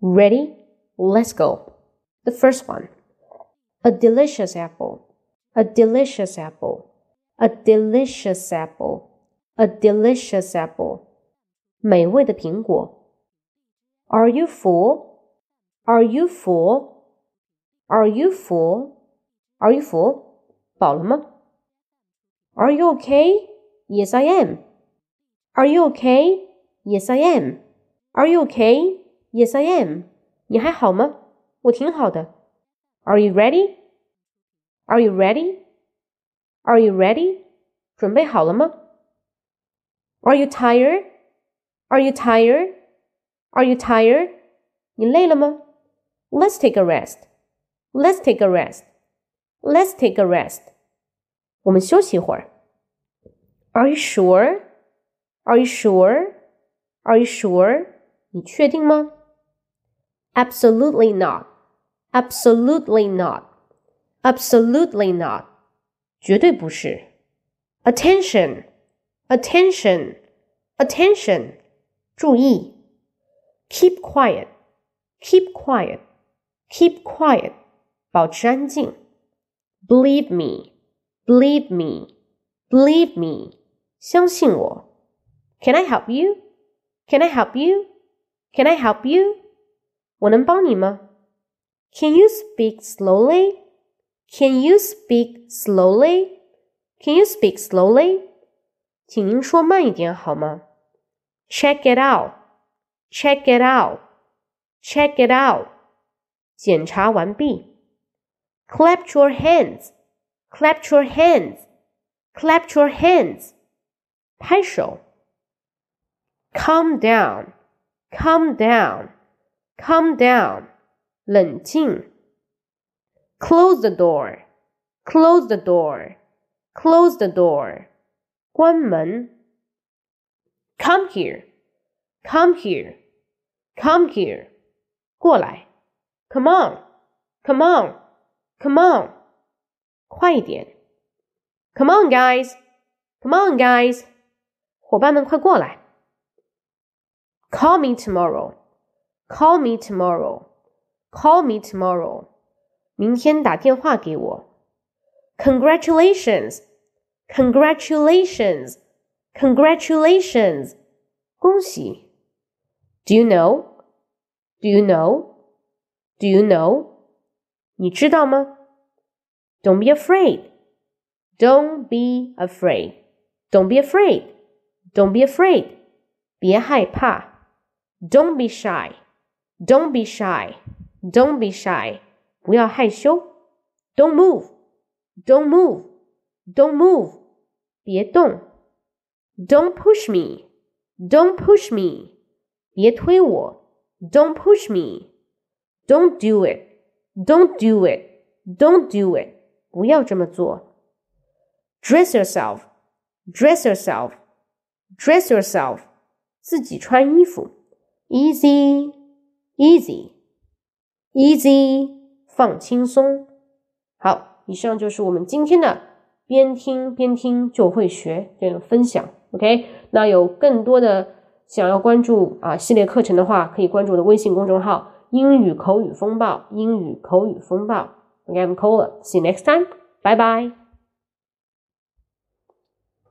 Ready? Let's go. The first one. A delicious apple. A delicious apple. A delicious apple. A delicious apple. 美味的苹果。Are you full? Are you full? Are you full? Are you full? 饱了吗？Are you okay? Yes, I am. Are you okay? Yes, I am. Are you okay? Yes, I am. 你还好吗？我挺好的。Are you ready? Are you ready? Are you ready? 准备好了吗？Are you tired? Are you tired? Are you tired? 你累了吗？Let's take a rest. Let's take a rest. Let's take a rest. 我们休息一会儿。Are you sure? Are you sure? Are you sure? 你确定吗？Absolutely not. Absolutely not. Absolutely not. 绝对不是。Attention. Attention. Attention. 注意。Keep quiet. Keep quiet. Keep quiet. 保持安静。Believe me. Believe me. Believe me. 相信我。Can I help you? Can I help you? Can I help you? 我能帮你吗？Can you speak slowly? Can you speak slowly? Can you speak slowly? 请您说慢一点好吗？Check it out. Check it out. Check it out. 检查完毕。Clap your hands. Clap your hands. Clap your hands. 拍手。Calm down. Calm down. Calm down. 冷静。Close the door. Close the door. Close the door. 关门。Come here. Come here. Come here. 过来。Come on. Come on. Come on. 快一点。Come on, guys. Come on, guys. 伙伴们，快过来。 Call me tomorrow. Call me tomorrow. Call me tomorrow. 明天打电话给我。Congratulations. Congratulations. Congratulations. 恭喜。Do you know? Do you know? Do you know? 你知道吗？Don't be afraid. Don't be afraid. Don't be afraid. Don't be afraid. 别害怕。 don't be shy. Don't be shy. Don't be shy. 不要害羞。Don't move. Don't move. Don't move. 别动。Don't push me. Don't push me. 别推我。Don't push me. Don't do it. Don't do it. Don't do it. 不要这么做。Dress yourself. Dress yourself. Dress yourself. 自己穿衣服。 Easy, easy, easy，放轻松。好，以上就是我们今天的边听边听就会学这个分享。OK，那有更多的想要关注啊系列课程的话，可以关注我的微信公众号“英语口语风暴”。英语口语风暴。OK，I'm Cola. See you next time. Bye bye.